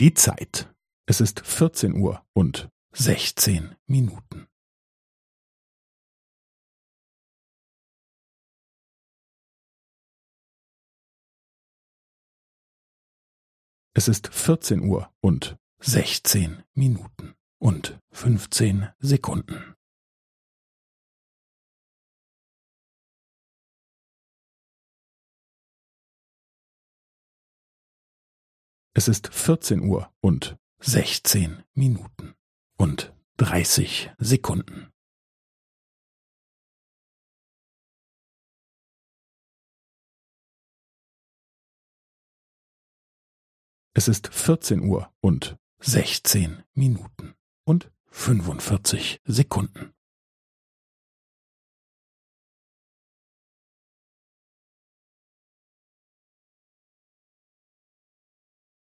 Die Zeit. Es ist vierzehn Uhr und sechzehn Minuten. Es ist vierzehn Uhr und sechzehn Minuten und fünfzehn Sekunden. Es ist vierzehn Uhr und sechzehn Minuten und dreißig Sekunden. Es ist vierzehn Uhr und sechzehn Minuten und fünfundvierzig Sekunden.